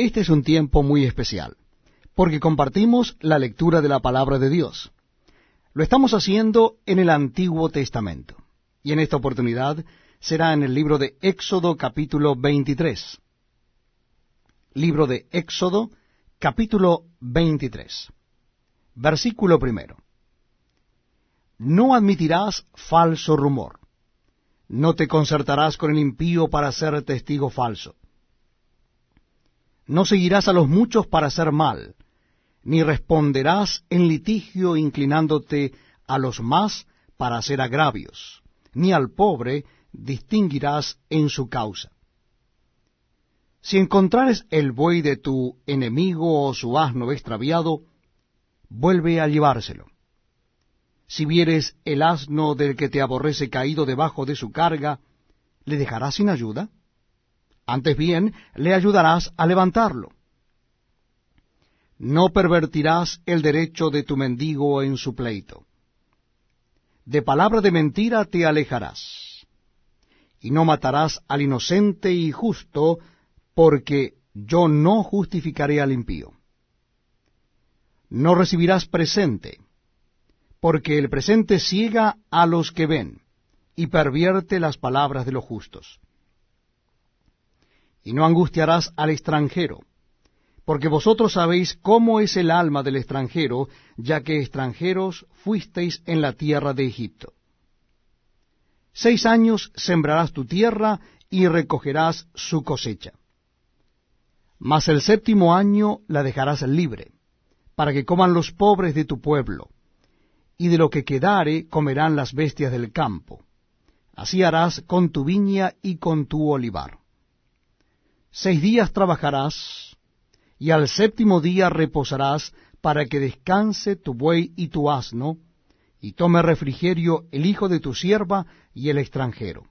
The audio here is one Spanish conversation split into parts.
Este es un tiempo muy especial, porque compartimos la lectura de la palabra de Dios. Lo estamos haciendo en el Antiguo Testamento, y en esta oportunidad será en el libro de Éxodo capítulo 23. Libro de Éxodo capítulo 23. Versículo primero. No admitirás falso rumor. No te concertarás con el impío para ser testigo falso. No seguirás a los muchos para hacer mal, ni responderás en litigio inclinándote a los más para hacer agravios, ni al pobre distinguirás en su causa. Si encontrares el buey de tu enemigo o su asno extraviado, vuelve a llevárselo. Si vieres el asno del que te aborrece caído debajo de su carga, ¿le dejarás sin ayuda? Antes bien, le ayudarás a levantarlo. No pervertirás el derecho de tu mendigo en su pleito. De palabra de mentira te alejarás. Y no matarás al inocente y justo, porque yo no justificaré al impío. No recibirás presente, porque el presente ciega a los que ven, y pervierte las palabras de los justos y no angustiarás al extranjero, porque vosotros sabéis cómo es el alma del extranjero, ya que extranjeros fuisteis en la tierra de Egipto. Seis años sembrarás tu tierra y recogerás su cosecha. Mas el séptimo año la dejarás libre, para que coman los pobres de tu pueblo, y de lo que quedare comerán las bestias del campo. Así harás con tu viña y con tu olivar. Seis días trabajarás, y al séptimo día reposarás, para que descanse tu buey y tu asno, y tome refrigerio el hijo de tu sierva y el extranjero.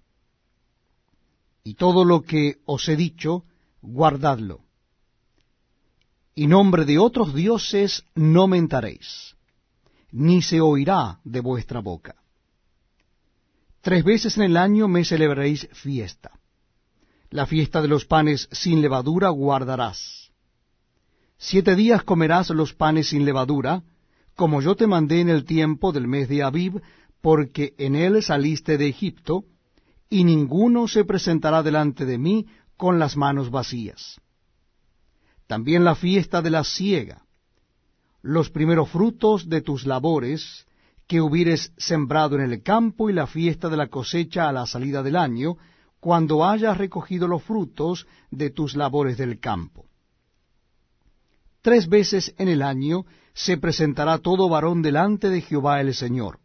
Y todo lo que os he dicho, guardadlo. Y nombre de otros dioses no mentaréis, ni se oirá de vuestra boca. Tres veces en el año me celebraréis fiesta la fiesta de los panes sin levadura guardarás. Siete días comerás los panes sin levadura, como yo te mandé en el tiempo del mes de Abib, porque en él saliste de Egipto, y ninguno se presentará delante de mí con las manos vacías. También la fiesta de la siega, los primeros frutos de tus labores que hubieres sembrado en el campo, y la fiesta de la cosecha a la salida del año, cuando hayas recogido los frutos de tus labores del campo. Tres veces en el año se presentará todo varón delante de Jehová el Señor.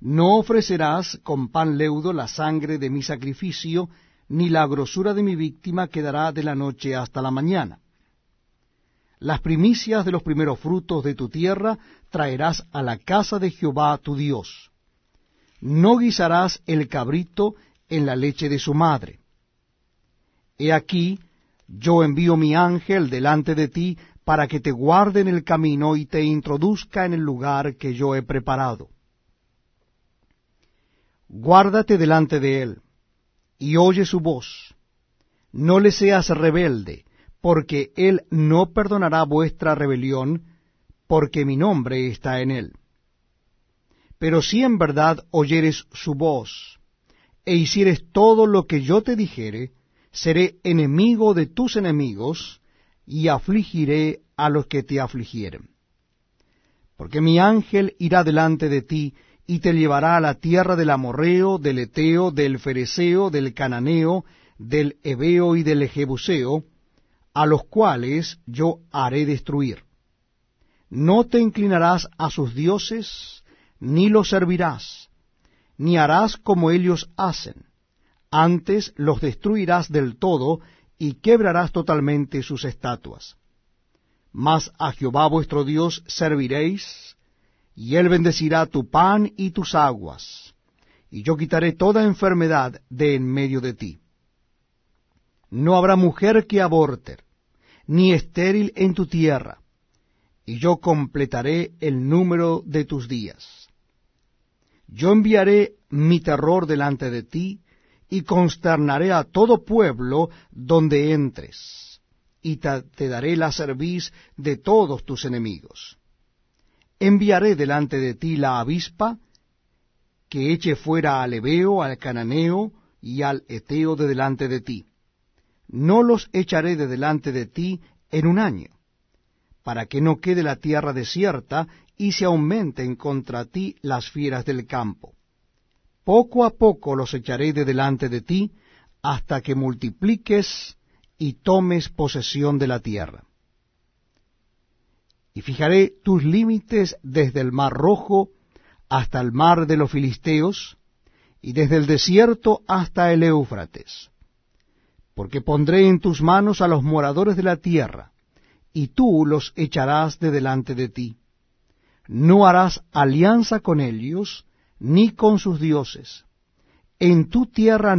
No ofrecerás con pan leudo la sangre de mi sacrificio, ni la grosura de mi víctima quedará de la noche hasta la mañana. Las primicias de los primeros frutos de tu tierra traerás a la casa de Jehová tu Dios. No guisarás el cabrito en la leche de su madre. He aquí, yo envío mi ángel delante de ti para que te guarde en el camino y te introduzca en el lugar que yo he preparado. Guárdate delante de él, y oye su voz. No le seas rebelde, porque él no perdonará vuestra rebelión, porque mi nombre está en él. Pero si en verdad oyeres su voz, e hicieres todo lo que yo te dijere, seré enemigo de tus enemigos, y afligiré a los que te afligieren. Porque mi ángel irá delante de ti, y te llevará a la tierra del amorreo, del eteo, del fereceo, del cananeo, del ebeo y del jebuseo, a los cuales yo haré destruir. No te inclinarás a sus dioses, ni los servirás, ni harás como ellos hacen. Antes los destruirás del todo y quebrarás totalmente sus estatuas. Mas a Jehová vuestro Dios serviréis, y él bendecirá tu pan y tus aguas, y yo quitaré toda enfermedad de en medio de ti. No habrá mujer que aborte, ni estéril en tu tierra, y yo completaré el número de tus días yo enviaré mi terror delante de ti, y consternaré a todo pueblo donde entres, y te, daré la cerviz de todos tus enemigos. Enviaré delante de ti la avispa, que eche fuera al Ebeo, al Cananeo y al Eteo de delante de ti. No los echaré de delante de ti en un año, para que no quede la tierra desierta y se aumenten contra ti las fieras del campo. Poco a poco los echaré de delante de ti, hasta que multipliques y tomes posesión de la tierra. Y fijaré tus límites desde el mar rojo hasta el mar de los filisteos, y desde el desierto hasta el Éufrates. Porque pondré en tus manos a los moradores de la tierra, y tú los echarás de delante de ti. No harás alianza con ellos, ni con sus dioses. En tu tierra